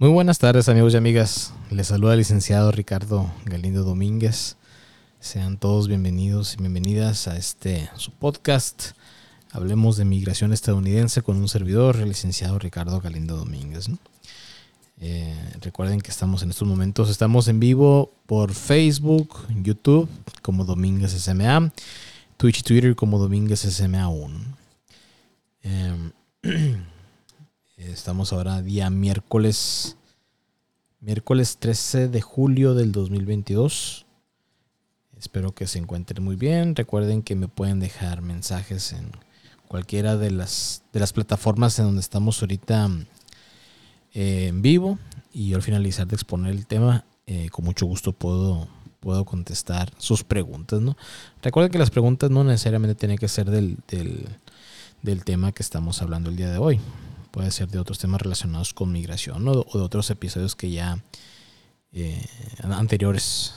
Muy buenas tardes amigos y amigas. Les saluda el licenciado Ricardo Galindo Domínguez. Sean todos bienvenidos y bienvenidas a este su podcast. Hablemos de migración estadounidense con un servidor, el licenciado Ricardo Galindo Domínguez. Eh, recuerden que estamos en estos momentos, estamos en vivo por Facebook, YouTube como Domínguez SMA, Twitch y Twitter como Domínguez SMA 1. Estamos ahora día miércoles, miércoles 13 de julio del 2022. Espero que se encuentren muy bien. Recuerden que me pueden dejar mensajes en cualquiera de las, de las plataformas en donde estamos ahorita eh, en vivo. Y al finalizar de exponer el tema, eh, con mucho gusto puedo, puedo contestar sus preguntas. ¿no? Recuerden que las preguntas no necesariamente tienen que ser del, del, del tema que estamos hablando el día de hoy puede ser de otros temas relacionados con migración o, de otros episodios que ya eh, anteriores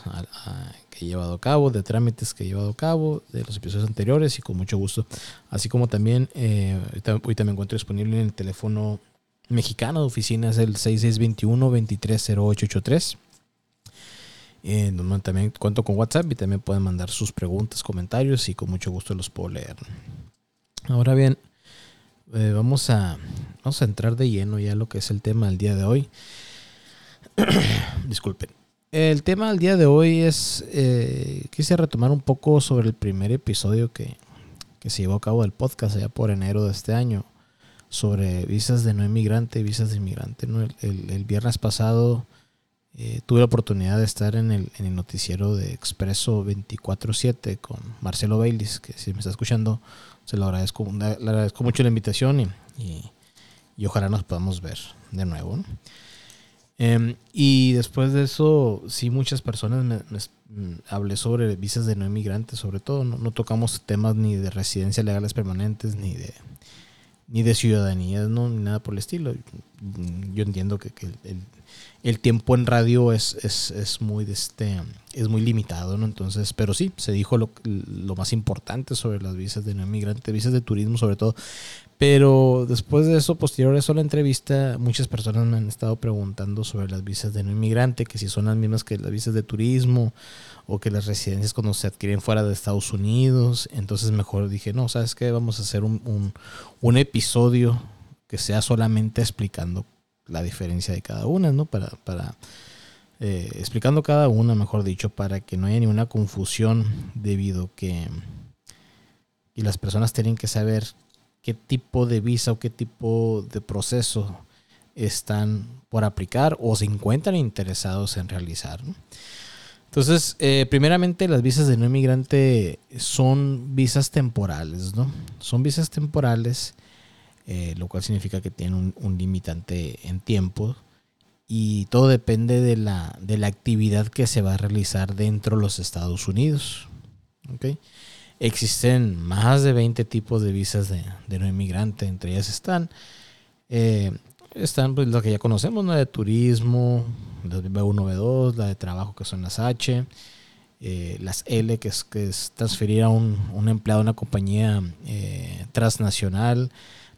que he llevado a cabo, de trámites que he llevado a cabo, de los episodios anteriores y con mucho gusto. Así como también, eh, ahorita, me encuentro disponible en el teléfono mexicano de oficina, es el 6621-230883. Eh, también cuento con WhatsApp y también pueden mandar sus preguntas, comentarios y con mucho gusto los puedo leer. Ahora bien, eh, vamos, a, vamos a entrar de lleno ya lo que es el tema del día de hoy. Disculpen. El tema del día de hoy es, eh, quise retomar un poco sobre el primer episodio que, se llevó a cabo del podcast allá por enero de este año, sobre visas de no inmigrante y visas de inmigrante. El, viernes pasado eh, tuve la oportunidad de estar en el, en el noticiero de Expreso 24-7 con Marcelo Baylis, que si me está escuchando, se lo agradezco, le agradezco mucho la invitación y, y, ojalá nos podamos ver de nuevo. Em, y después de eso, sí, muchas personas mm, hablé sobre visas de no inmigrantes, sobre todo. No, tocamos temas ni de residencia legales permanentes, ni de ni de ciudadanía, ¿no? ni nada por el estilo. Yo entiendo que, el tiempo en radio es, es, es, muy este es muy limitado, ¿no? Entonces, pero sí, se dijo lo, lo más importante sobre las visas de no inmigrante, visas de turismo sobre todo. Pero después de eso, posterior a eso la entrevista, muchas personas me han estado preguntando sobre las visas de no inmigrante, que si son las mismas que las visas de turismo o que las residencias cuando se adquieren fuera de Estados Unidos. Entonces mejor dije, no, ¿sabes qué? Vamos a hacer un, un, un episodio que sea solamente explicando la diferencia de cada una, ¿no? Para, para eh, explicando cada una, mejor dicho, para que no haya ninguna confusión debido que y las personas tienen que saber qué tipo de visa o qué tipo de proceso están por aplicar o se encuentran interesados en realizar. Entonces, eh, primeramente las visas de no inmigrante son visas temporales, ¿no? Son visas temporales eh, lo cual significa que tiene un, limitante en tiempo y todo depende de la, de la, actividad que se va a realizar dentro de los Estados Unidos. Existen más de 20 tipos de visas de, no inmigrante, entre ellas están, eh, están pues, lo que ya conocemos, la de turismo, la de B1, B2, la de trabajo que son las H, eh, las L que es, que es transferir a un, un empleado a una compañía transnacional,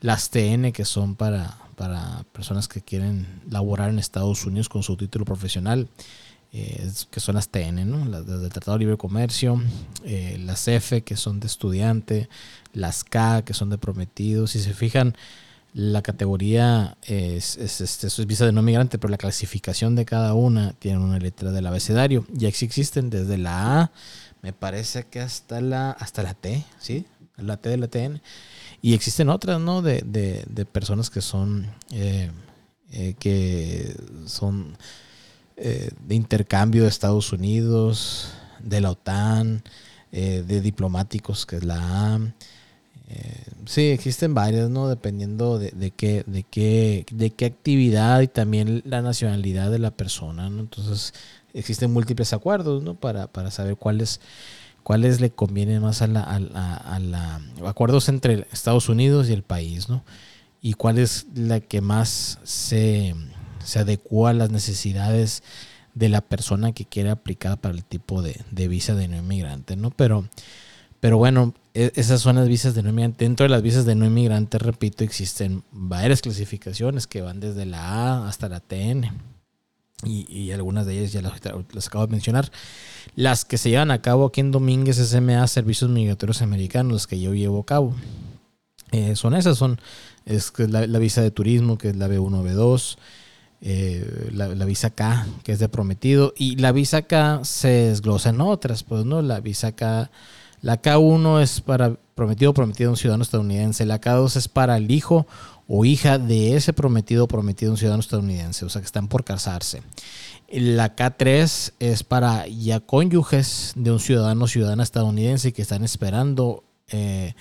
las TN que son para, para personas que quieren laborar en Estados Unidos con su título profesional, eh, que son las TN, ¿no? las del Tratado de Libre Comercio, eh, las F que son de estudiante, las K que son de prometidos. Si se fijan, la categoría es, es, es, visa de no migrante, pero la clasificación de cada una tiene una letra del abecedario. Y existen desde la A, me parece que hasta la, hasta la T, ¿sí? La T de la TN. Y existen otras, ¿no? De, de, personas que son, eh, eh, que son eh, de intercambio de Estados Unidos, de la OTAN, de diplomáticos, que es la A. sí, existen varias, ¿no? Dependiendo de, de, qué, de, qué, de qué actividad y también la nacionalidad de la persona, ¿no? Entonces, existen múltiples acuerdos, ¿no? Para, para saber cuál es cuáles le conviene más a, la, acuerdos entre Estados Unidos y el país, ¿no? Y cuál es la que más se, se adecua a las necesidades de la persona que quiere aplicar para el tipo de, visa de no inmigrante, ¿no? Pero, pero bueno, e, esas son las visas de no inmigrante. Dentro de las visas de no inmigrante, repito, existen varias clasificaciones que van desde la A hasta la TN. Y, algunas de ellas ya las, acabo de mencionar. Las que se llevan a cabo aquí en Domínguez SMA, Servicios Migratorios Americanos, las que yo llevo a cabo. Eh, son esas, son es la, la, visa de turismo, que es la B1, B2, eh, la, visa K, que es de prometido, y la visa K se desglosa en otras, pues no, la visa K, la K1 es para prometido prometido un ciudadano estadounidense, la K2 es para el hijo o hija de ese prometido o prometido un ciudadano estadounidense, o sea que están por casarse. La K3 es para ya cónyuges de un ciudadano o ciudadana estadounidense que están esperando eh,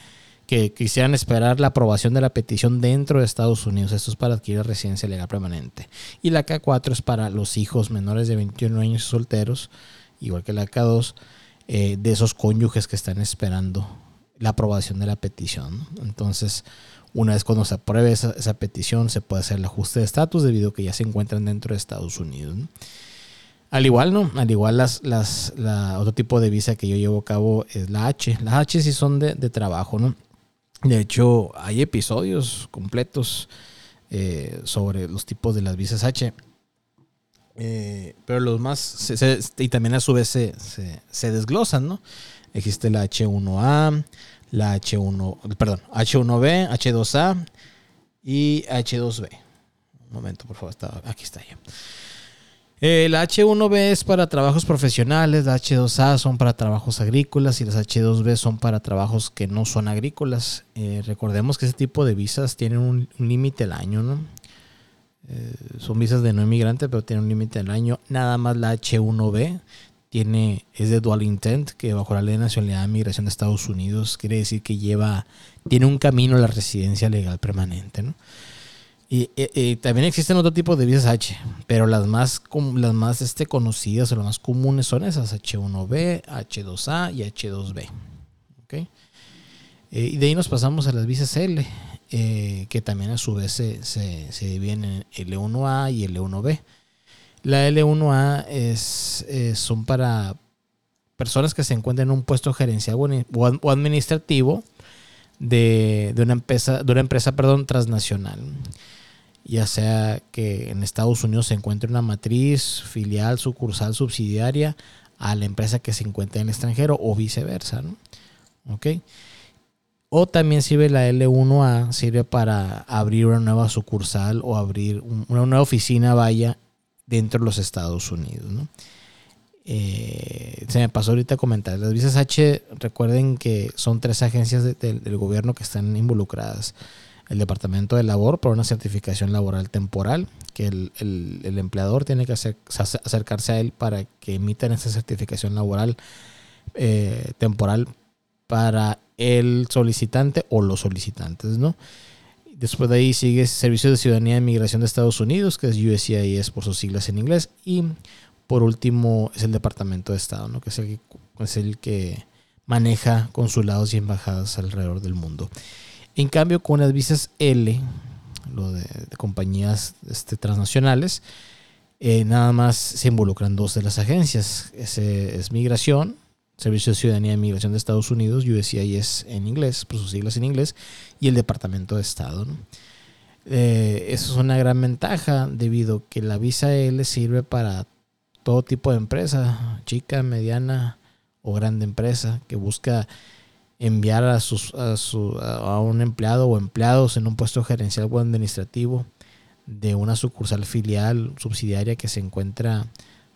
que quisieran esperar la aprobación de la petición dentro de Estados Unidos. Esto es para adquirir residencia legal permanente. Y la K4 es para los hijos menores de 21 años solteros, igual que la K2, eh, de esos cónyuges que están esperando la aprobación de la petición. Entonces, una vez cuando se apruebe esa, petición, se puede hacer el ajuste de estatus debido a que ya se encuentran dentro de Estados Unidos. Al igual, ¿no? Al igual, las, las, la, otro tipo de visa que yo llevo a cabo es la H. Las H sí son de, de trabajo, ¿no? De hecho, hay episodios completos eh, sobre los tipos de las visas H. Eh, pero los más, y también a su vez se, se, desglosan, ¿no? Existe la H1A, la H1, perdón, H1B, H2A y H2B. Un momento, por favor, aquí está ya. Eh, la H1B es para trabajos profesionales, la H2A son para trabajos agrícolas y las H2B son para trabajos que no son agrícolas. Eh, recordemos que ese tipo de visas tienen un, límite al año, ¿no? Eh, son visas de no inmigrante, pero tienen un límite al año. Nada más la H1B tiene, es de dual intent, que bajo la ley de nacionalidad de migración de Estados Unidos quiere decir que lleva, tiene un camino a la residencia legal permanente. Y, también existen otro tipo de visas H, pero las más, las más este, conocidas o las más comunes son esas, H1B, H2A y H2B. ¿Okay? Eh, y de ahí nos pasamos a las visas L, eh, que también a su vez se, se, dividen en L1A y L1B. La L1A es, eh, son para personas que se encuentran en un puesto gerencial o administrativo de, de, una empresa, de una empresa perdón, transnacional ya sea que en Estados Unidos se encuentre una matriz, filial, sucursal, subsidiaria a la empresa que se encuentra en el extranjero o viceversa. ¿no? O también sirve la L1A, sirve para abrir una nueva sucursal o abrir una nueva oficina, vaya, dentro de los Estados Unidos. ¿no? Eh, se me pasó ahorita comentar. Las visas H, recuerden que son tres agencias del gobierno que están involucradas el Departamento de Labor por una certificación laboral temporal, que el, empleador tiene que acercarse a él para que emitan esa certificación laboral eh, temporal para el solicitante o los solicitantes, ¿no? Después de ahí sigue Servicio de Ciudadanía e Inmigración de Estados Unidos, que es USCIS por sus siglas en inglés. Y por último es el Departamento de Estado, ¿no? que es el que, es el que maneja consulados y embajadas alrededor del mundo. En cambio, con las visas L, lo de, compañías este, transnacionales, eh, nada más se involucran dos de las agencias. Ese es Migración, Servicio de Ciudadanía y Migración de Estados Unidos, USCIS en inglés, por sus siglas en inglés, y el Departamento de Estado. Eh, eso es una gran ventaja debido a que la visa L sirve para todo tipo de empresa, chica, mediana o grande empresa que busca enviar a, sus, a, su, a un empleado o empleados en un puesto gerencial o administrativo de una sucursal filial subsidiaria que se encuentra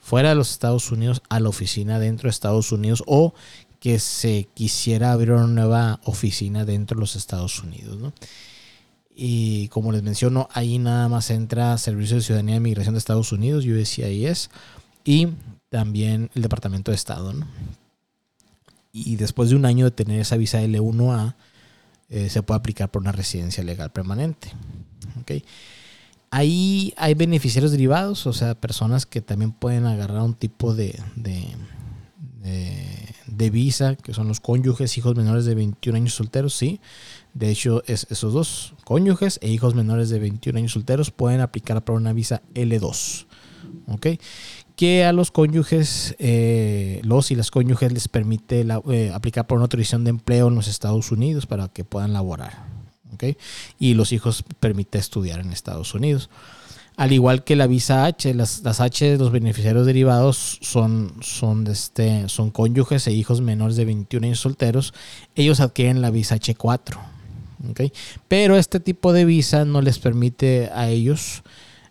fuera de los Estados Unidos a la oficina dentro de Estados Unidos o que se quisiera abrir una nueva oficina dentro de los Estados Unidos. Y como les menciono, ahí nada más entra Servicio de Ciudadanía y Migración de Estados Unidos, USCIS, y también el Departamento de Estado. ¿no? y después de un año de tener esa visa L1A, eh, se puede aplicar por una residencia legal permanente. ¿okay? Ahí hay beneficiarios derivados, o sea, personas que también pueden agarrar un tipo de, de, visa, que son los cónyuges, hijos menores de 21 años solteros, sí. De hecho, es, esos dos, cónyuges e hijos menores de 21 años solteros, pueden aplicar para una visa L2. ¿ok? Que a los cónyuges, eh, los y las cónyuges les permite eh, aplicar por una autorización de empleo en los Estados Unidos para que puedan laborar, Y los hijos permite estudiar en Estados Unidos. Al igual que la visa H, las, las H los beneficiarios derivados son, son, este, son cónyuges e hijos menores de 21 años solteros. Ellos adquieren la visa H4. ¿okay? Pero este tipo de visa no les permite a ellos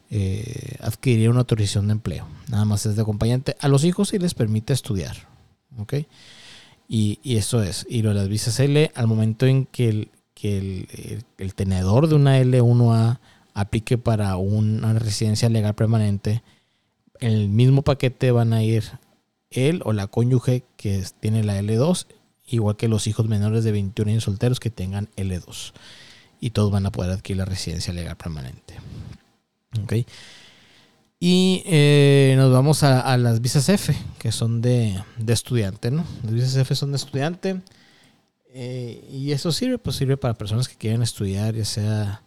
eh, adquirir una autorización de empleo. Nada más es de acompañante. A los hijos sí les permite estudiar. ¿okay? Y, y, eso es. Y lo de las visas L, al momento en que el, que el, el tenedor de una L1A aplique para una residencia legal permanente, en el mismo paquete van a ir él o la cónyuge que tiene la L2, igual que los hijos menores de 21 años solteros que tengan L2. Y todos van a poder adquirir la residencia legal permanente. ¿Ok? Y eh, nos vamos a, las visas F, que son de, estudiante, ¿no? Las visas F son de estudiante. Eh, y eso sirve, pues sirve para personas que quieren estudiar, ya sea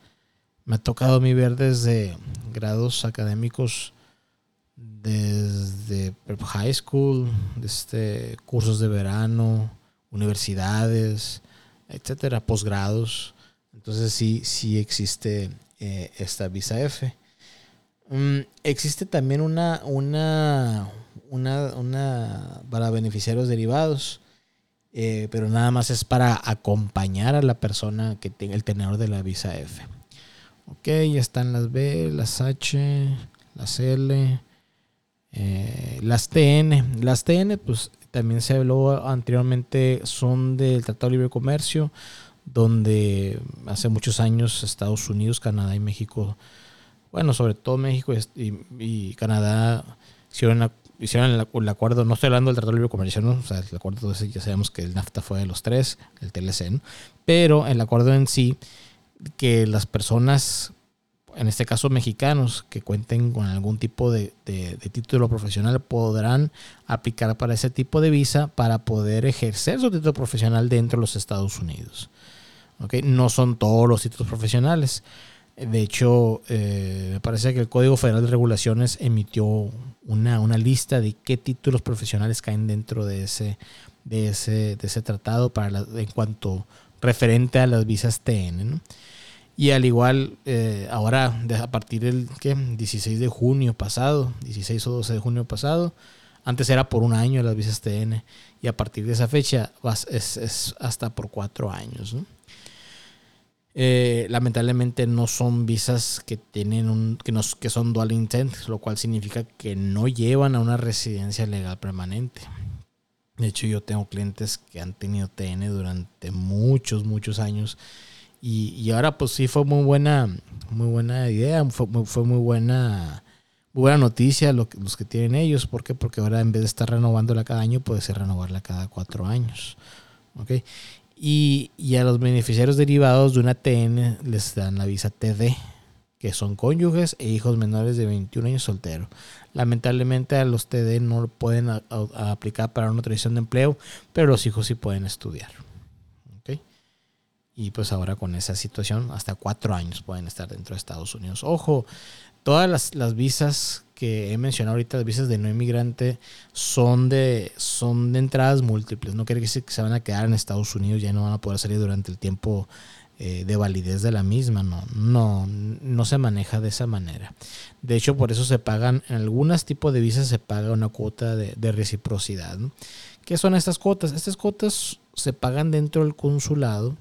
me ha tocado a mí ver desde grados académicos, desde high school, desde cursos de verano, universidades, etcétera, posgrados. Entonces sí, sí existe eh, esta visa F. Mm, existe también una, una, una, una para beneficiarios derivados, eh, pero nada más es para acompañar a la persona que tenga el tenedor de la visa F. Ok, ya están las B, las H, las L, eh, las TN. Las TN, pues también se habló anteriormente, son del Tratado de Libre Comercio, donde hace muchos años Estados Unidos, Canadá y México, bueno, sobre todo México y, Canadá hicieron, hicieron el, acuerdo, no estoy hablando del Tratado de Libre Comercio, ¿no? o sea, el acuerdo, ya sabemos que el NAFTA fue de los tres, el TLC, pero el acuerdo en sí que las personas, en este caso mexicanos, que cuenten con algún tipo de, título profesional, podrán aplicar para ese tipo de visa para poder ejercer su título profesional dentro de los Estados Unidos. ¿Okay? No son todos los títulos profesionales. De hecho, eh, me parece que el Código Federal de Regulaciones emitió una, una, lista de qué títulos profesionales caen dentro de ese, de ese, de ese tratado para en cuanto referente a las visas TN. Y al igual, eh, ahora a partir del ¿qué? 16 de junio pasado, 16 o 12 de junio pasado, antes era por un año las visas TN y a partir de esa fecha es, hasta por cuatro años. Eh, lamentablemente no son visas que tienen un que, nos, que son dual intent, lo cual significa que no llevan a una residencia legal permanente. De hecho, yo tengo clientes que han tenido TN durante muchos, muchos años. Y, ahora pues sí fue muy buena, muy buena idea, fue, muy buena, buena noticia lo, los que tienen ellos. ¿Por qué? Porque ahora en vez de estar renovándola cada año, puede ser renovarla cada cuatro años. ¿Ok? Y, a los beneficiarios derivados de una TN les dan la visa TD, que son cónyuges e hijos menores de 21 años solteros. Lamentablemente a los TD no pueden aplicar para una tradición de empleo, pero los hijos sí pueden estudiar. Y pues ahora con esa situación, hasta cuatro años pueden estar dentro de Estados Unidos. Ojo, todas las, visas que he mencionado ahorita, las visas de no inmigrante, son de, son de entradas múltiples. No quiere decir que se van a quedar en Estados Unidos, ya no van a poder salir durante el tiempo eh, de validez de la misma. No, no, no se maneja de esa manera. De hecho, por eso se pagan, en algunos tipos de visas se paga una cuota de, reciprocidad. ¿Qué son estas cuotas? Estas cuotas se pagan dentro del consulado.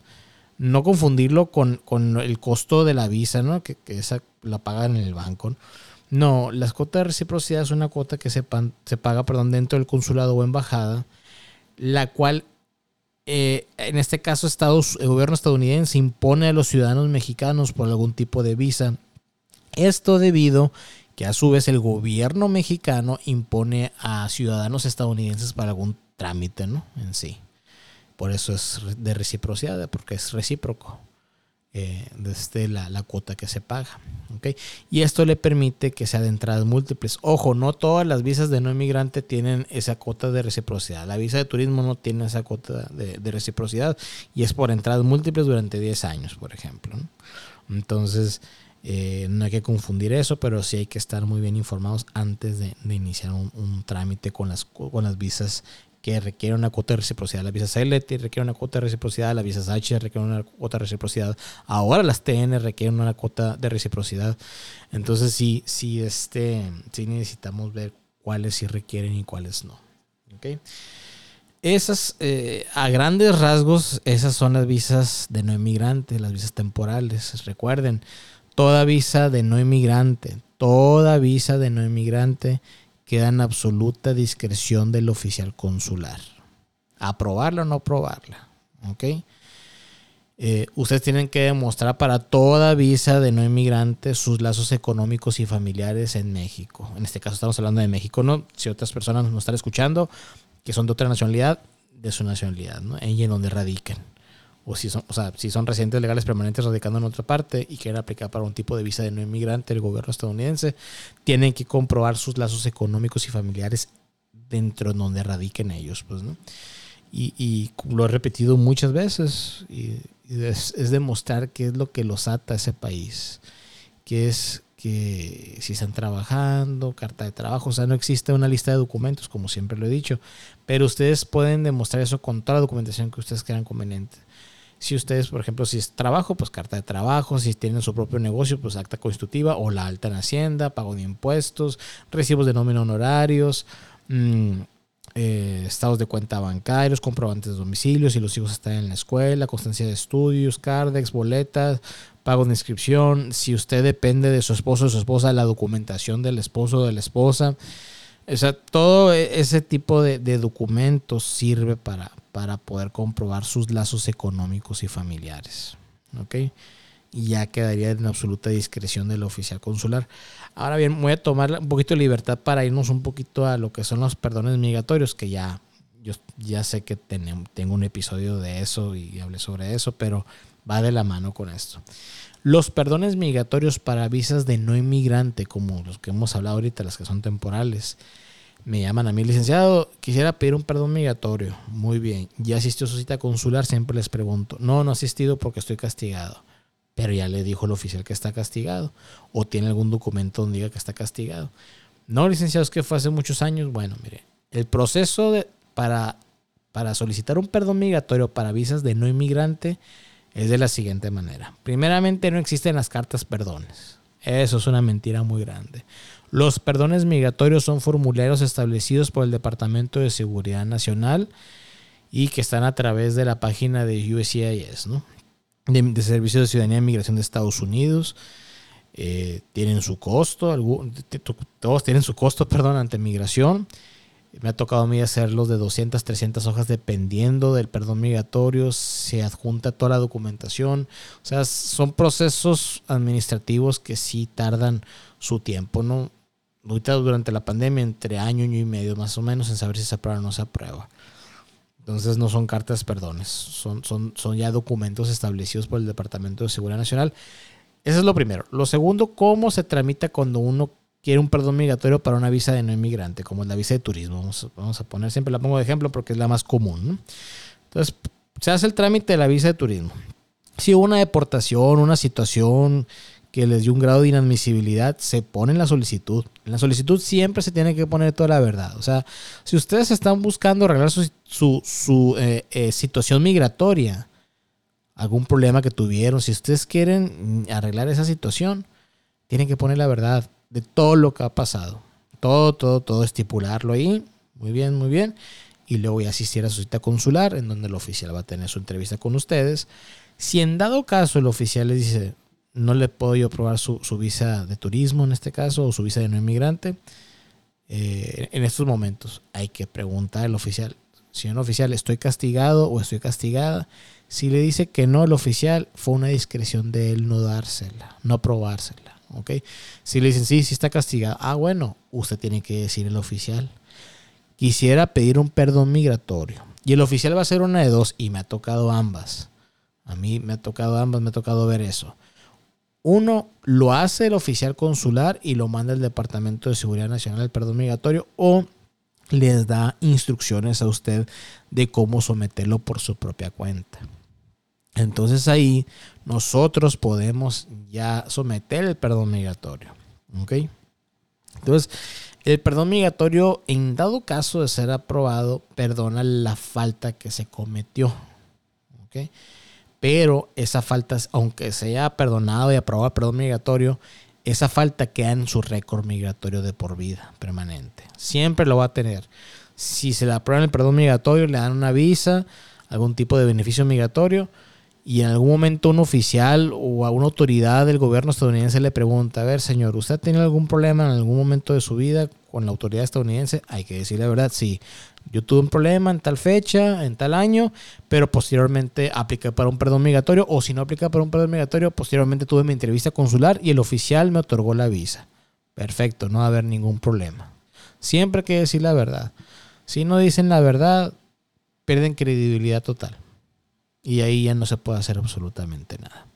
No confundirlo con, el costo de la visa, ¿no? Que, esa la pagan en el banco. No, las cuotas de reciprocidad es una cuota que se, se paga perdón, dentro del consulado o embajada, la cual eh, en este caso Estados, el gobierno estadounidense impone a los ciudadanos mexicanos por algún tipo de visa. Esto debido que a su vez el gobierno mexicano impone a ciudadanos estadounidenses para algún trámite, ¿no? En sí. Por eso es de reciprocidad, porque es recíproco eh, desde la, la, cuota que se paga. Y esto le permite que sea de entradas múltiples. Ojo, no todas las visas de no inmigrante tienen esa cuota de reciprocidad. La visa de turismo no tiene esa cuota de, reciprocidad y es por entradas múltiples durante 10 años, por ejemplo. Entonces, Eh, no hay que confundir eso, pero sí hay que estar muy bien informados antes de, iniciar un, trámite con las, con las visas que requieren una cuota de reciprocidad. La visa CLT requiere una cuota de reciprocidad, las visas H requieren una cuota de reciprocidad. Ahora las TN requieren una cuota de reciprocidad. Entonces sí, sí, este, sí necesitamos ver cuáles sí requieren y cuáles no. ¿Okay? Esas, eh, a grandes rasgos, esas son las visas de no inmigrante, las visas temporales. Recuerden, toda visa de no inmigrante, toda visa de no inmigrante queda en absoluta discreción del oficial consular. Aprobarla o no aprobarla. ¿Ok? Eh, ustedes tienen que demostrar para toda visa de no inmigrante sus lazos económicos y familiares en México. En este caso estamos hablando de México, ¿no? Si otras personas nos están escuchando que son de otra nacionalidad, de su nacionalidad, ¿no? Y en donde radican. O si son, o sea, si son residentes legales permanentes radicando en otra parte y quieren aplicar para un tipo de visa de no inmigrante el gobierno estadounidense, tienen que comprobar sus lazos económicos y familiares dentro de donde radiquen ellos, pues, ¿no? Y, lo he repetido muchas veces, y es, demostrar qué es lo que los ata a ese país, que es que si están trabajando, carta de trabajo, o sea, no existe una lista de documentos, como siempre lo he dicho, pero ustedes pueden demostrar eso con toda la documentación que ustedes crean conveniente. Si ustedes, por ejemplo, si es trabajo, pues carta de trabajo, si tienen su propio negocio, pues acta constitutiva o la alta en Hacienda, pago de impuestos, recibos de nómina honorarios, mmm, eh, estados de cuenta bancarios, comprobantes de domicilio, si los hijos están en la escuela, constancia de estudios, cardex, boletas, pago de inscripción, si usted depende de su esposo o su esposa, la documentación del esposo o de la esposa. O sea, todo e, ese tipo de, documentos sirve para, para poder comprobar sus lazos económicos y familiares. ¿Ok? y ya quedaría en absoluta discreción del oficial consular. Ahora bien, voy a tomar un poquito de libertad para irnos un poquito a lo que son los perdones migratorios, que ya yo ya sé que tengo un episodio de eso y hablé sobre eso, pero va de la mano con esto. Los perdones migratorios para visas de no inmigrante, como los que hemos hablado ahorita, las que son temporales, me llaman a mí, licenciado, quisiera pedir un perdón migratorio. Muy bien, ¿ya asistió a su cita consular? Siempre les pregunto. No, no he asistido porque estoy castigado pero ya le dijo el oficial que está castigado o tiene algún documento donde diga que está castigado. No, licenciado, es que fue hace muchos años. Bueno, mire, el proceso para, para solicitar un perdón migratorio para visas de no inmigrante es de la siguiente manera. Primeramente, no existen las cartas perdones. Eso es una mentira muy grande. Los perdones migratorios son formularios establecidos por el Departamento de Seguridad Nacional y que están a través de la página de USCIS, ¿no? de, Servicio de Ciudadanía y Migración de Estados Unidos. Eh, tienen su costo, todos tienen su costo, perdón, ante migración. Me ha tocado a mí hacerlos de 200, 300 hojas dependiendo del perdón migratorio. Se adjunta toda la documentación. O sea, son procesos administrativos que sí tardan su tiempo, ¿no? Ahorita durante la pandemia, entre año, año y medio más o menos, en saber si se aprueba o no se aprueba. Entonces no son cartas perdones, son, son, son ya documentos establecidos por el Departamento de Seguridad Nacional. Eso es lo primero. Lo segundo, cómo se tramita cuando uno quiere un perdón migratorio para una visa de no inmigrante, como la visa de turismo. Vamos, a poner, siempre la pongo de ejemplo porque es la más común. Entonces, se hace el trámite de la visa de turismo. Si hubo una deportación, una situación que les dio un grado de inadmisibilidad, se pone en la solicitud. En la solicitud siempre se tiene que poner toda la verdad. O sea, si ustedes están buscando arreglar su, eh, eh, situación migratoria, algún problema que tuvieron, si ustedes quieren arreglar esa situación, tienen que poner la verdad de todo lo que ha pasado. Todo, todo, todo, estipularlo ahí. Muy bien, muy bien. Y luego voy a asistir a su cita consular, en donde el oficial va a tener su entrevista con ustedes. Si en dado caso el oficial les dice, no le puedo yo aprobar su, visa de turismo en este caso o su visa de no inmigrante. Eh, en estos momentos hay que preguntar al oficial, señor oficial, ¿estoy castigado o estoy castigada? Si le dice que no, el oficial fue una discreción de él no dársela, no aprobársela. ¿ok? Si le dicen, sí, sí está castigado, ah, bueno, usted tiene que decir el oficial. Quisiera pedir un perdón migratorio. Y el oficial va a ser una de dos y me ha tocado ambas. A mí me ha tocado ambas, me ha tocado ver eso. Uno lo hace el oficial consular y lo manda el Departamento de Seguridad Nacional del Perdón Migratorio o les da instrucciones a usted de cómo someterlo por su propia cuenta. Entonces ahí nosotros podemos ya someter el perdón migratorio. ¿Ok? Entonces, el perdón migratorio, en dado caso de ser aprobado, perdona la falta que se cometió. ¿Ok? Pero esa falta, aunque sea perdonado y aprobado el perdón migratorio, esa falta queda en su récord migratorio de por vida, permanente. Siempre lo va a tener. Si se le aprueba el perdón migratorio, le dan una visa, algún tipo de beneficio migratorio, y en algún momento un oficial o a una autoridad del gobierno estadounidense le pregunta, a ver señor, ¿usted ha tenido algún problema en algún momento de su vida con la autoridad estadounidense? Hay que decir la verdad, sí. Yo tuve un problema en tal fecha, en tal año, pero posteriormente apliqué para un perdón migratorio, o si no apliqué para un perdón migratorio, posteriormente tuve mi entrevista consular y el oficial me otorgó la visa. Perfecto, no va a haber ningún problema. Siempre hay que decir la verdad. Si no dicen la verdad, pierden credibilidad total y ahí ya no se puede hacer absolutamente nada.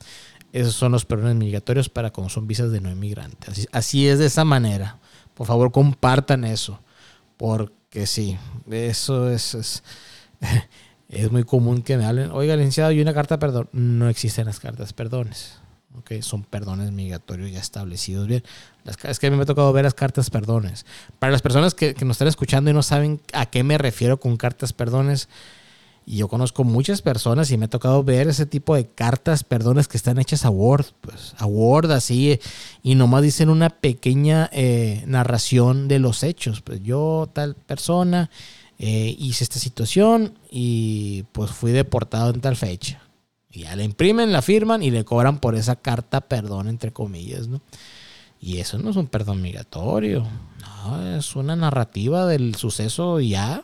Esos son los perdones migratorios para cuando son visas de no inmigrantes. Así, es de esa manera. Por favor, compartan eso. Porque sí, eso es, es, es muy común que me hablen. Oiga, licenciado, hay una carta perdón. No existen las cartas perdones. Okay, son perdones migratorios ya establecidos bien. es que a mí me ha tocado ver las cartas perdones. Para las personas que, que nos están escuchando y no saben a qué me refiero con cartas perdones, y yo conozco muchas personas y me ha tocado ver ese tipo de cartas, perdones, que están hechas a Word, pues a Word así, y nomás dicen una pequeña eh, narración de los hechos. Pues yo, tal persona, eh, hice esta situación y pues fui deportado en tal fecha. Y ya le imprimen, la firman y le cobran por esa carta perdón, entre comillas, ¿no? Y eso no es un perdón migratorio, no, es una narrativa del suceso ya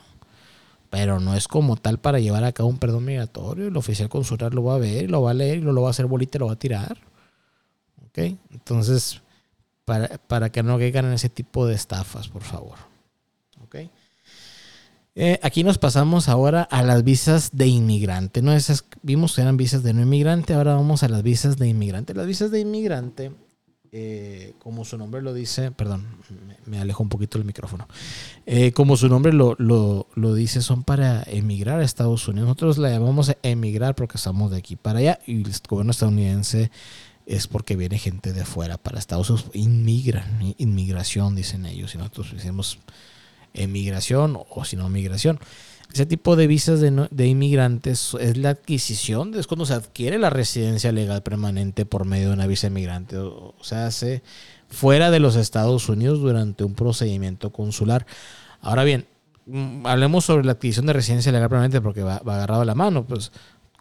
pero no es como tal para llevar a cabo un perdón migratorio. El oficial consular lo va a ver, lo va a leer, lo, va a hacer bolita y lo va a tirar. ¿Ok? Entonces, para, que no caigan en ese tipo de estafas, por favor. ¿Ok? Eh, aquí nos pasamos ahora a las visas de inmigrante. ¿no? Esas vimos que eran visas de no inmigrante, ahora vamos a las visas de inmigrante. Las visas de inmigrante eh, como su nombre lo dice, perdón, me, alejo un poquito el micrófono. Eh, como su nombre lo, dice, son para emigrar a Estados Unidos. Nosotros la llamamos emigrar porque estamos de aquí para allá y el gobierno estadounidense es porque viene gente de fuera para Estados Unidos. Inmigran, inmigración, dicen ellos. Y nosotros decimos emigración o si no migración. Ese tipo de visas de, inmigrantes es la adquisición, es cuando se adquiere la residencia legal permanente por medio de una visa inmigrante. O, sea, se fuera de los Estados Unidos durante un procedimiento consular. Ahora bien, mm, hablemos sobre la adquisición de residencia legal permanente porque va, agarrado la mano. Pues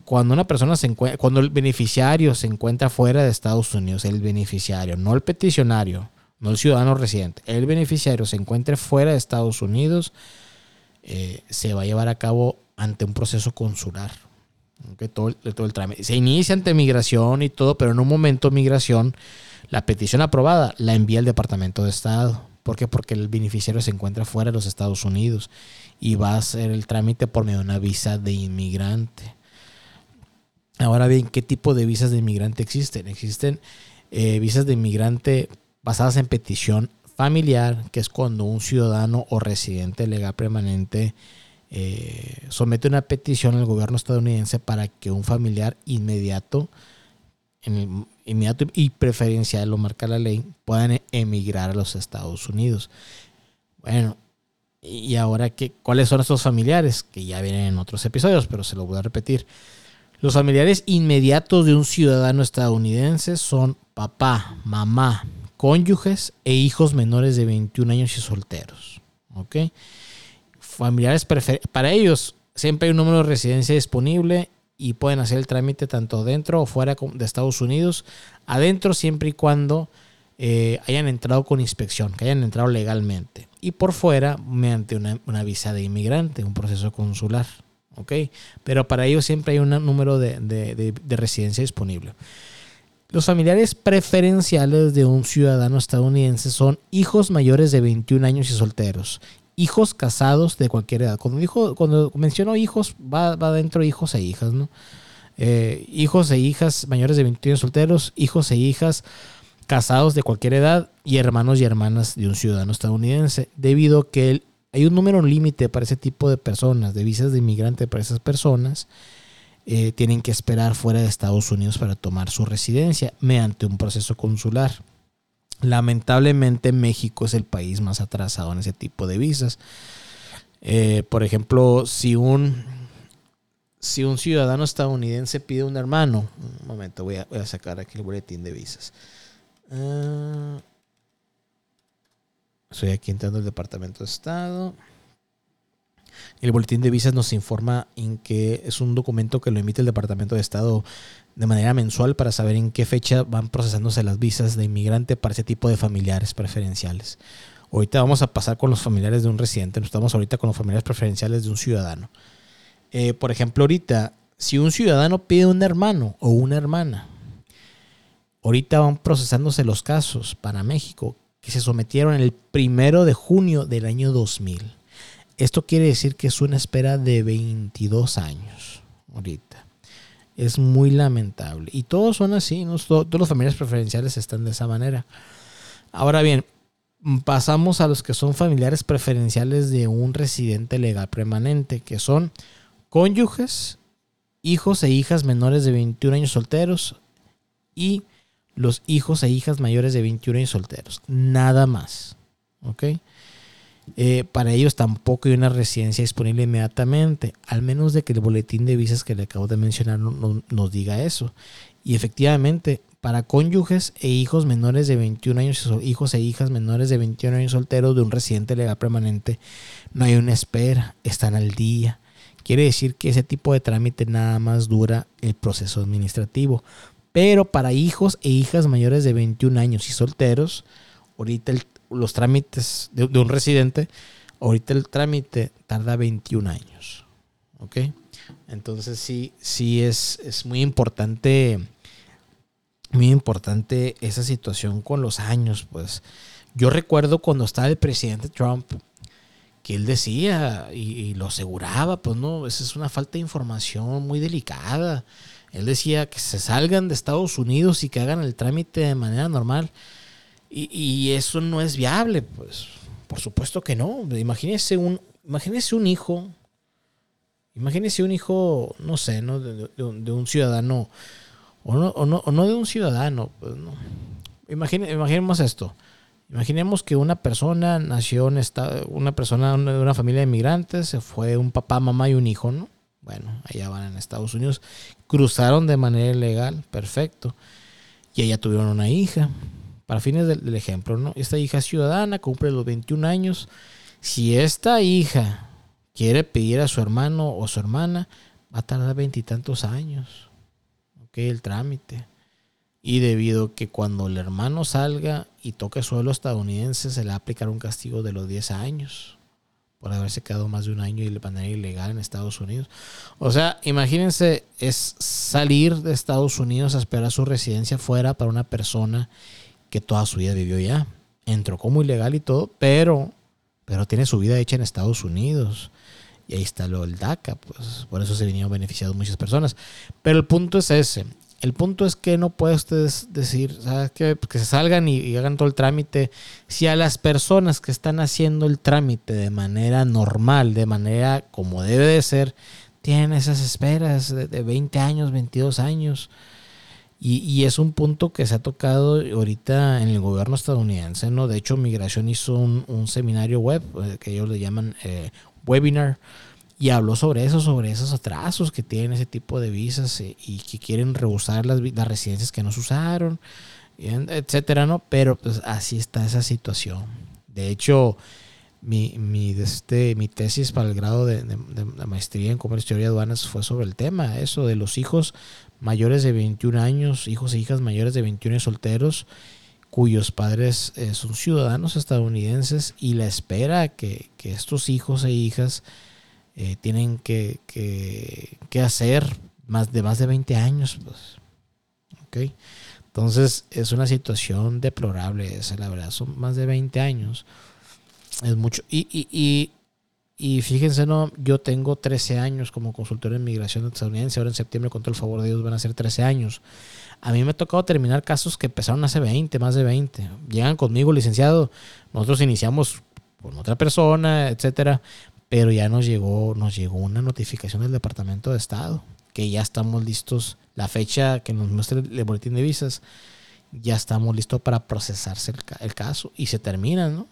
cuando una persona se encuentra, cuando el beneficiario se encuentra fuera de Estados Unidos, el beneficiario, no el peticionario, no el ciudadano residente, el beneficiario se encuentra fuera de Estados Unidos, eh, se va a llevar a cabo ante un proceso consular. Todo, el trámite. Se inicia ante migración y todo, pero en un momento migración, la petición aprobada la envía el Departamento de Estado. ¿Por qué? Porque el beneficiario se encuentra fuera de los Estados Unidos y va a hacer el trámite por medio de una visa de inmigrante. Ahora bien, ¿qué tipo de visas de inmigrante existen? Existen eh, visas de inmigrante basadas en petición familiar, que es cuando un ciudadano o residente legal permanente eh, somete una petición al gobierno estadounidense para que un familiar inmediato, inmediato y preferencial, lo marca la ley, puedan emigrar a los Estados Unidos. Bueno, y ahora, que, ¿cuáles son estos familiares? Que ya vienen en otros episodios, pero se lo voy a repetir. Los familiares inmediatos de un ciudadano estadounidense son papá, mamá, cónyuges e hijos menores de 21 años y solteros. ¿Ok? Familiares para ellos siempre hay un número de residencia disponible y pueden hacer el trámite tanto dentro o fuera de Estados Unidos. Adentro siempre y cuando eh, hayan entrado con inspección, que hayan entrado legalmente. Y por fuera mediante una, visa de inmigrante, un proceso consular. ¿Ok? Pero para ellos siempre hay un número de, de residencia disponible. Los familiares preferenciales de un ciudadano estadounidense son hijos mayores de 21 años y solteros, hijos casados de cualquier edad. Cuando, dijo, cuando menciono hijos, va, va dentro hijos e hijas, ¿no? Eh, hijos e hijas mayores de 21 años solteros, hijos e hijas casados de cualquier edad y hermanos y hermanas de un ciudadano estadounidense, debido a que hay un número límite para ese tipo de personas, de visas de inmigrante para esas personas eh, tienen que esperar fuera de Estados Unidos para tomar su residencia mediante un proceso consular. Lamentablemente México es el país más atrasado en ese tipo de visas. Eh, por ejemplo, si un, si un ciudadano estadounidense pide un hermano, un momento, voy a, sacar aquí el boletín de visas. Ah, estoy aquí entrando al Departamento de Estado. El boletín de visas nos informa en que es un documento que lo emite el Departamento de Estado de manera mensual para saber en qué fecha van procesándose las visas de inmigrante para ese tipo de familiares preferenciales. Ahorita vamos a pasar con los familiares de un residente, estamos ahorita con los familiares preferenciales de un ciudadano. Eh, por ejemplo, ahorita, si un ciudadano pide un hermano o una hermana, ahorita van procesándose los casos para México que se sometieron el primero de junio del año 2000. Esto quiere decir que es una espera de 22 años ahorita. Es muy lamentable. Y todos son así, ¿no? todos los familiares preferenciales están de esa manera. Ahora bien, pasamos a los que son familiares preferenciales de un residente legal permanente, que son cónyuges, hijos e hijas menores de 21 años solteros y los hijos e hijas mayores de 21 años solteros. Nada más. ¿Ok? Eh, para ellos tampoco hay una residencia disponible inmediatamente, al menos de que el boletín de visas que le acabo de mencionar nos diga eso. Y efectivamente, para cónyuges e hijos menores de 21 años, hijos e hijas menores de 21 años solteros de un residente legal permanente, no hay una espera, están al día. Quiere decir que ese tipo de trámite nada más dura el proceso administrativo. Pero para hijos e hijas mayores de 21 años y solteros, ahorita el los trámites de, un residente, ahorita el trámite tarda 21 años. ¿Ok? Entonces sí, sí es, es muy importante, muy importante esa situación con los años. Pues yo recuerdo cuando estaba el presidente Trump, que él decía y, y, lo aseguraba, pues no, esa es una falta de información muy delicada. Él decía que se salgan de Estados Unidos y que hagan el trámite de manera normal. Y, eso no es viable, pues. Por supuesto que no. Imagínese un, un hijo. Imagínese un hijo, no sé, ¿no? De, un ciudadano. O no, o no, o no de un ciudadano. Pues no. imaginemos esto. Imaginemos que una persona nació en esta, una persona de una familia de inmigrantes, se fue un papá, mamá y un hijo, ¿no? Bueno, allá van en Estados Unidos, cruzaron de manera ilegal, perfecto. Y allá tuvieron una hija para fines del, ejemplo, ¿no? Esta hija ciudadana cumple los 21 años. Si esta hija quiere pedir a su hermano o su hermana, va a tardar veintitantos años. ¿Ok? El trámite. Y debido a que cuando el hermano salga y toque suelo estadounidense, se le va a aplicar un castigo de los 10 años por haberse quedado más de un año de manera ilegal en Estados Unidos. O sea, imagínense, es salir de Estados Unidos a esperar su residencia fuera para una persona que toda su vida vivió ya. Entró como ilegal y todo, pero, pero tiene su vida hecha en Estados Unidos. Y ahí está lo del DACA, pues por eso se vinieron beneficiados muchas personas. Pero el punto es ese. El punto es que no puede ustedes decir, ¿sabes qué? Que se salgan y, hagan todo el trámite. Si a las personas que están haciendo el trámite de manera normal, de manera como debe de ser, tienen esas esperas de, de 20 años, 22 años, y, es un punto que se ha tocado ahorita en el gobierno estadounidense, ¿no? De hecho, Migración hizo un, seminario web, eh, que ellos le llaman eh, webinar, y habló sobre eso, sobre esos atrasos que tienen ese tipo de visas eh, y que quieren rehusar las, residencias que no usaron, etcétera, ¿no? Pero pues así está esa situación. De hecho, mi, mi, este, mi tesis para el grado de, de, maestría en comercio y teoría de aduanas fue sobre el tema, eso de los hijos mayores de 21 años, hijos e hijas mayores de 21 años solteros, cuyos padres eh, son ciudadanos estadounidenses y la espera que, que estos hijos e hijas eh, tienen que, que, hacer más de más de 20 años. Pues. ¿Okay? Entonces es una situación deplorable esa, la verdad. Son más de 20 años. Es mucho. Y, y, y fíjense, no, yo tengo 13 años como consultor en migración estadounidense. Ahora en septiembre, con todo el favor de Dios, van a ser 13 años. A mí me ha tocado terminar casos que empezaron hace 20, más de 20. Llegan conmigo, licenciado. Nosotros iniciamos con otra persona, etcétera. Pero ya nos llegó, nos llegó una notificación del Departamento de Estado que ya estamos listos, la fecha que nos muestra el boletín de visas, ya estamos listos para procesarse el, caso y se termina, ¿no?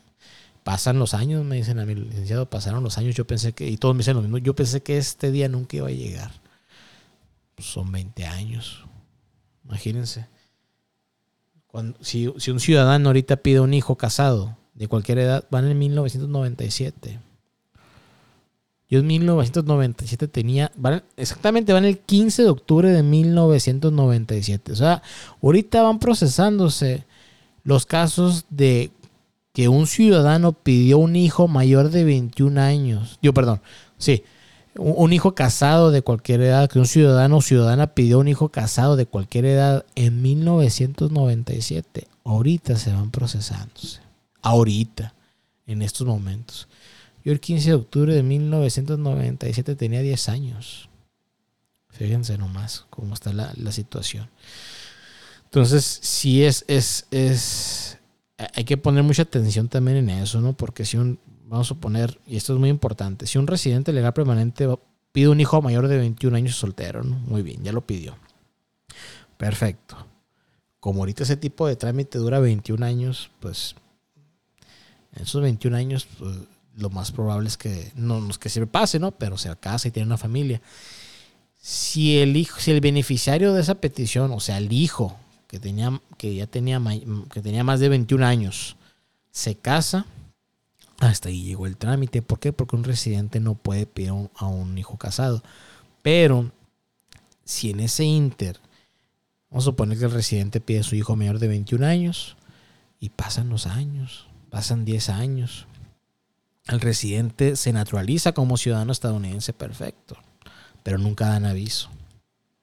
Pasan los años, me dicen a mi licenciado, pasaron los años, yo pensé que, y todos me dicen lo mismo, yo pensé que este día nunca iba a llegar. Pues son 20 años, imagínense. Cuando, si, si un ciudadano ahorita pide un hijo casado de cualquier edad, van en 1997. Yo en 1997 tenía, exactamente van el 15 de octubre de 1997. O sea, ahorita van procesándose los casos de que un ciudadano pidió un hijo mayor de 21 años. Yo, perdón, sí, un, hijo casado de cualquier edad, que un ciudadano o ciudadana pidió un hijo casado de cualquier edad en 1997. Ahorita se van procesándose. Ahorita, en estos momentos. Yo el 15 de octubre de 1997 tenía 10 años. Fíjense nomás cómo está la, situación. Entonces, sí es, es, es, hay que poner mucha atención también en eso, ¿no? Porque si un, vamos a poner, y esto es muy importante, si un residente legal permanente pide un hijo mayor de 21 años soltero, ¿no? Muy bien, ya lo pidió. Perfecto. Como ahorita ese tipo de trámite dura 21 años, pues en esos 21 años, pues, lo más probable es que no, es que se pase, ¿no? Pero se casa y tiene una familia. Si el hijo, si el beneficiario de esa petición, o sea, el hijo que tenía, que ya tenía, que tenía más de 21 años, se casa, hasta ahí llegó el trámite. ¿Por qué? Porque un residente no puede pedir a un hijo casado. Pero si en ese inter, vamos a suponer que el residente pide a su hijo mayor de 21 años y pasan los años, pasan 10 años, el residente se naturaliza como ciudadano estadounidense, perfecto. Pero nunca dan aviso.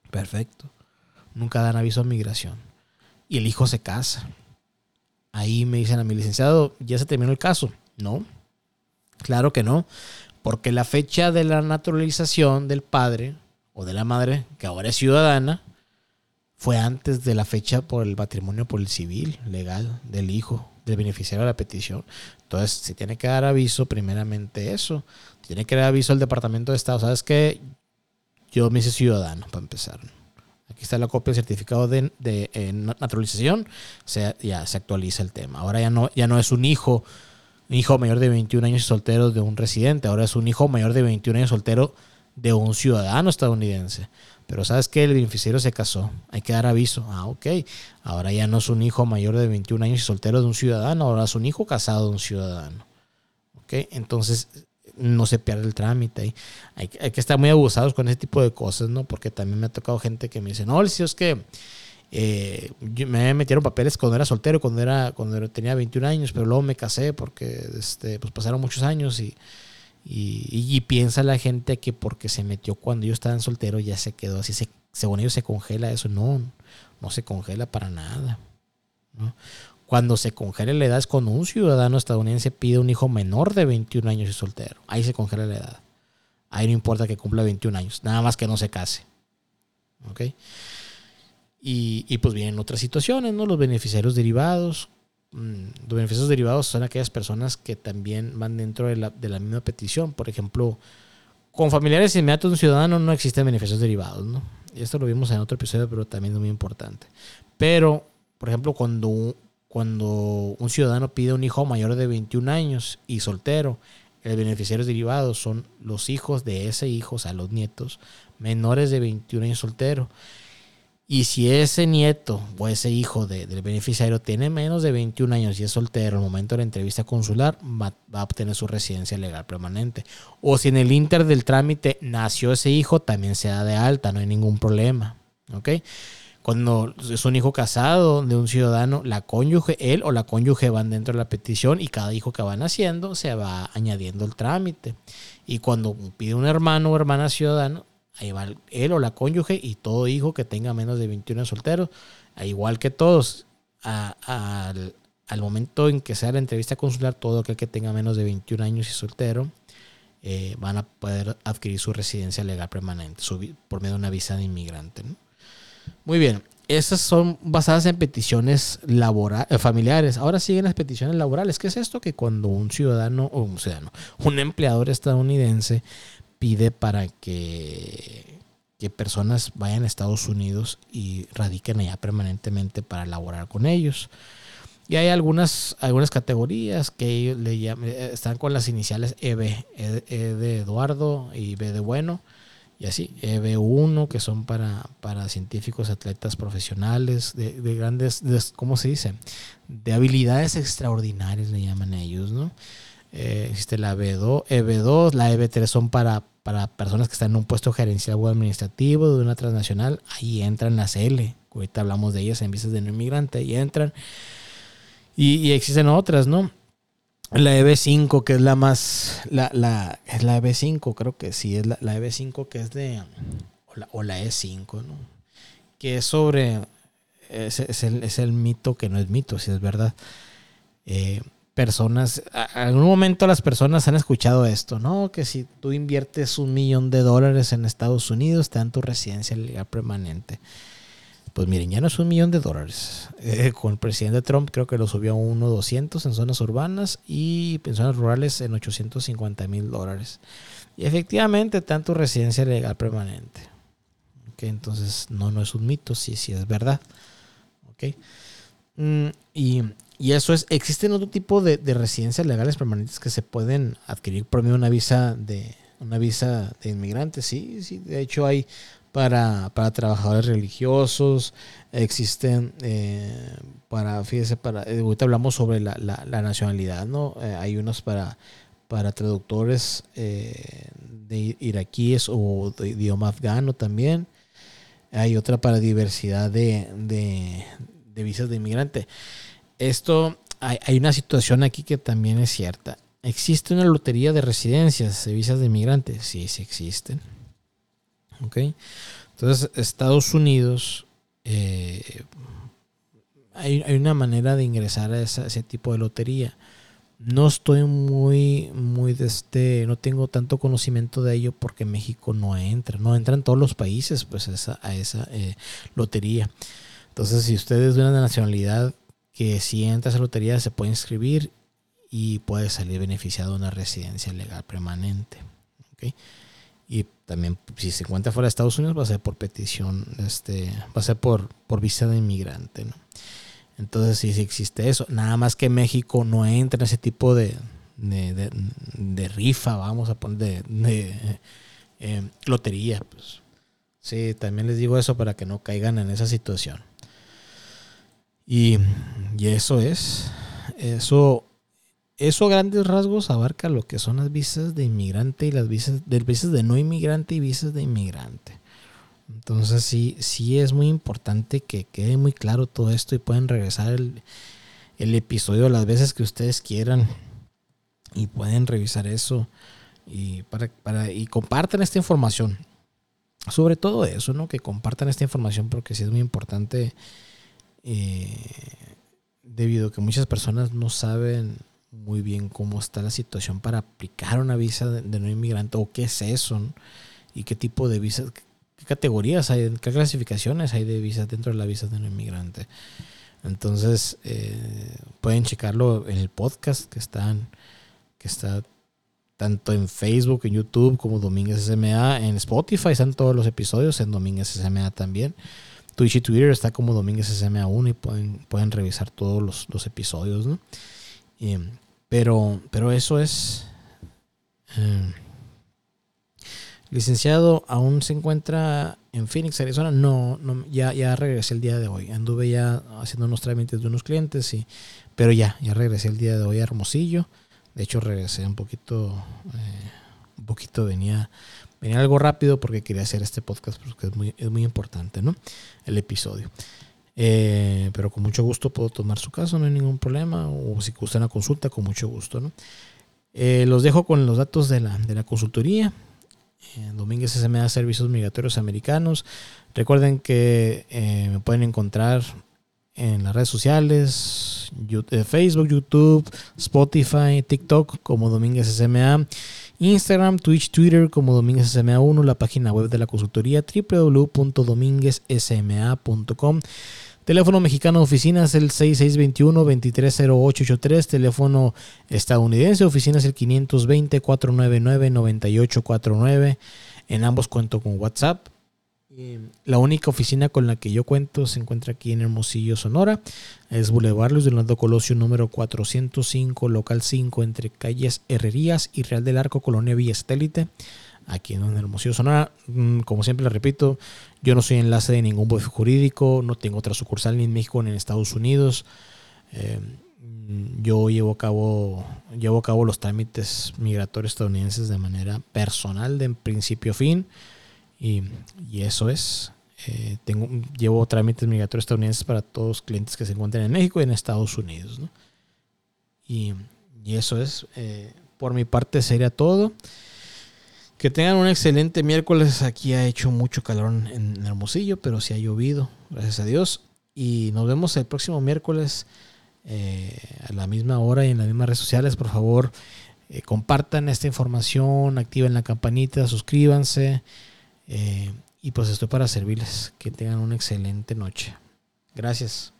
Perfecto. Nunca dan aviso a migración. Y el hijo se casa. Ahí me dicen a mi licenciado, ya se terminó el caso. No. Claro que no. Porque la fecha de la naturalización del padre o de la madre, que ahora es ciudadana, fue antes de la fecha por el matrimonio por el civil legal del hijo del beneficiario de la petición. Entonces, se tiene que dar aviso, primeramente eso. Tiene que dar aviso al Departamento de Estado. ¿Sabes qué? Yo me hice ciudadano, para empezar. Aquí está la copia del certificado de, de naturalización. Ya se actualiza el tema. Ahora ya no, ya no es un hijo, hijo mayor de 21 años y soltero de un residente. Ahora es un hijo mayor de 21 años soltero de un ciudadano estadounidense. Pero sabes que el beneficiario se casó, hay que dar aviso. Ah, ok. Ahora ya no es un hijo mayor de 21 años y soltero de un ciudadano, ahora es un hijo casado de un ciudadano. Ok, entonces no se pierde el trámite. Hay, hay que estar muy abusados con ese tipo de cosas, ¿no? Porque también me ha tocado gente que me dice, no, si es que eh, me metieron papeles cuando era soltero, cuando era cuando tenía 21 años, pero luego me casé porque este, pues pasaron muchos años y y, piensa la gente que porque se metió cuando yo estaba en soltero ya se quedó así, se, según ellos se congela eso. No, no se congela para nada. Cuando se congela la edad es cuando un ciudadano estadounidense pide un hijo menor de 21 años y soltero. Ahí se congela la edad. Ahí no importa que cumpla 21 años, nada más que no se case. ¿Ok? Y, y pues vienen otras situaciones, ¿no? Los beneficiarios derivados, Mm, los beneficios derivados son aquellas personas que también van dentro de la, misma petición. Por ejemplo, con familiares inmediatos de un ciudadano no existen beneficios derivados, ¿no? Y esto lo vimos en otro episodio, pero también es muy importante. Pero, por ejemplo, cuando cuando un ciudadano pide un hijo mayor de 21 años y soltero, el beneficiario derivado son los hijos de ese hijo, o sea, los nietos menores de 21 años soltero. Y si ese nieto o ese hijo del beneficiario tiene menos de 21 años y es soltero al momento de la entrevista consular, va, a obtener su residencia legal permanente. O si en el inter del trámite nació ese hijo, también se da de alta, no hay ningún problema. ¿Ok? Cuando es un hijo casado de un ciudadano, la cónyuge, él o la cónyuge van dentro de la petición y cada hijo que va naciendo se va añadiendo el trámite. Y cuando pide un hermano o hermana ciudadano, ahí va él o la cónyuge y todo hijo que tenga menos de 21 solteros, igual que todos, al, momento en que sea la entrevista consular, todo aquel que tenga menos de 21 años y soltero, eh, van a poder adquirir su residencia legal permanente por medio de una visa de inmigrante. Muy bien, esas son basadas en peticiones laborales, eh, familiares. Ahora siguen las peticiones laborales. ¿Qué es esto? Que cuando un ciudadano o un ciudadano, un empleador estadounidense pide para que, que personas vayan a Estados Unidos y radiquen allá permanentemente para laborar con ellos. Y hay algunas, algunas categorías que ellos le llaman, eh, están con las iniciales EB, E, E de Eduardo y B de Bueno, y así, EB1, que son para, para científicos, atletas profesionales, de, de grandes, de, ¿cómo se dice? De habilidades extraordinarias le llaman ellos, ¿no? Eh, existe la EB2, EB2, la EB3 son para, para personas que están en un puesto gerencial o administrativo de una transnacional, ahí entran las L, ahorita hablamos de ellas en visas de no inmigrante, ahí entran. Y, existen otras, ¿no? La EB5, que es la más. La, la, es la EB5, creo que sí, es la, la EB5 que es de. O la, o la E5, ¿no? Que es sobre. Es, es, el, es, el, mito que no es mito, si es verdad. Eh, personas. En algún momento las personas han escuchado esto, ¿no? Que si tú inviertes un millón de dólares en Estados Unidos, te dan tu residencia legal permanente. Pues miren, ya no es un millón de dólares. Eh, con el presidente Trump creo que lo subió a 1.200 en zonas urbanas y en zonas rurales en 850 mil dólares. Y efectivamente, tanto residencia legal permanente. Okay, entonces, no, no es un mito, sí, sí es verdad. Okay. Mm, y, y, eso es, existen otro tipo de, de, residencias legales permanentes que se pueden adquirir por medio de una visa de, una visa de inmigrante. Sí, sí, de hecho hay para, para trabajadores religiosos, existen eh, para, fíjese, para, eh, ahorita hablamos sobre la, la, la nacionalidad, ¿no? Eh, hay unos para, para traductores de iraquíes o de idioma afgano también. Hay otra para diversidad de, de, de visas de inmigrante. Esto, hay, hay una situación aquí que también es cierta. ¿Existe una lotería de residencias de visas de inmigrantes? Sí, sí existen. ¿Ok? Entonces, Estados Unidos, eh, hay, hay, una manera de ingresar a esa, ese tipo de lotería. No estoy muy, muy de este, no tengo tanto conocimiento de ello porque México no entra, no entran todos los países pues a esa, eh, lotería. Entonces, si usted es de una nacionalidad que si entra a esa lotería se puede inscribir y puede salir beneficiado de una residencia legal permanente. ¿okay? Y también, si se encuentra fuera de Estados Unidos, va a ser por petición, este, va a ser por, por visa de inmigrante. Entonces, sí, sí existe eso. Nada más que México no entra en ese tipo de, de, de, rifa, vamos a poner, de, de eh, lotería. Pues. Sí, también les digo eso para que no caigan en esa situación. Y, y eso es, eso eso grandes rasgos abarca lo que son las visas de inmigrante y las visas de, visas de no inmigrante y visas de inmigrante. Entonces sí, sí es muy importante que quede muy claro todo esto y pueden regresar el, el episodio las veces que ustedes quieran y pueden revisar eso y para, para y compartan esta información. Sobre todo eso, ¿no? Que compartan esta información porque sí es muy importante eh, debido a que muchas personas no saben muy bien cómo está la situación para aplicar una visa de, no inmigrante o qué es eso ¿no? y qué tipo de visas, qué categorías hay, qué clasificaciones hay de visas dentro de la visa de no inmigrante. Entonces eh, pueden checarlo en el podcast que están que está tanto en Facebook, en YouTube como Domínguez SMA, en Spotify están todos los episodios, en Domínguez SMA también. Twitch y Twitter está como Domínguez SMA 1 y pueden, pueden revisar todos los, los episodios, ¿no? Pero, pero eso es... Eh, licenciado, ¿aún se encuentra en Phoenix, Arizona? No, no ya, ya regresé el día de hoy. Anduve ya haciendo unos trámites de unos clientes, y, pero ya, ya regresé el día de hoy a Hermosillo. De hecho, regresé un poquito, eh, un poquito venía, venía algo rápido porque quería hacer este podcast porque es muy, es muy importante, ¿no? El episodio. Eh, pero con mucho gusto puedo tomar su caso, no hay ningún problema. O si gusta una consulta, con mucho gusto. ¿no? Eh, los dejo con los datos de la, de la consultoría. Eh, Domínguez SMA Servicios Migratorios Americanos. Recuerden que eh, me pueden encontrar en las redes sociales, Facebook, YouTube, Spotify, TikTok como Domínguez SMA, Instagram, Twitch, Twitter como Domínguez SMA1, la página web de la consultoría www.domínguezsma.com. Teléfono mexicano de oficinas el 6621-230883. Teléfono estadounidense oficinas el 520-499-9849. En ambos cuento con WhatsApp. La única oficina con la que yo cuento se encuentra aquí en Hermosillo, Sonora. Es Boulevard Luis Donaldo Colosio número 405, local 5, entre calles Herrerías y Real del Arco, Colonia Villa Satélite, aquí en Hermosillo, Sonora. Mm, como siempre le repito, yo no soy enlace de ningún bufete jurídico, no tengo otra sucursal ni en México ni en Estados Unidos. Eh, yo llevo a cabo llevo a cabo los trámites migratorios estadounidenses de manera personal de principio a fin y, eso es. Eh, tengo llevo trámites migratorios estadounidenses para todos los clientes que se encuentran en México y en Estados Unidos y, eso es eh, por mi parte sería todo que tengan un excelente miércoles aquí ha hecho mucho calor en Hermosillo pero sí ha llovido gracias a Dios y nos vemos el próximo miércoles eh, a la misma hora y en las mismas redes sociales. Por favor, eh, compartan esta información, activen la campanita, suscríbanse. Eh, y pues estoy para servirles. Que tengan una excelente noche. Gracias.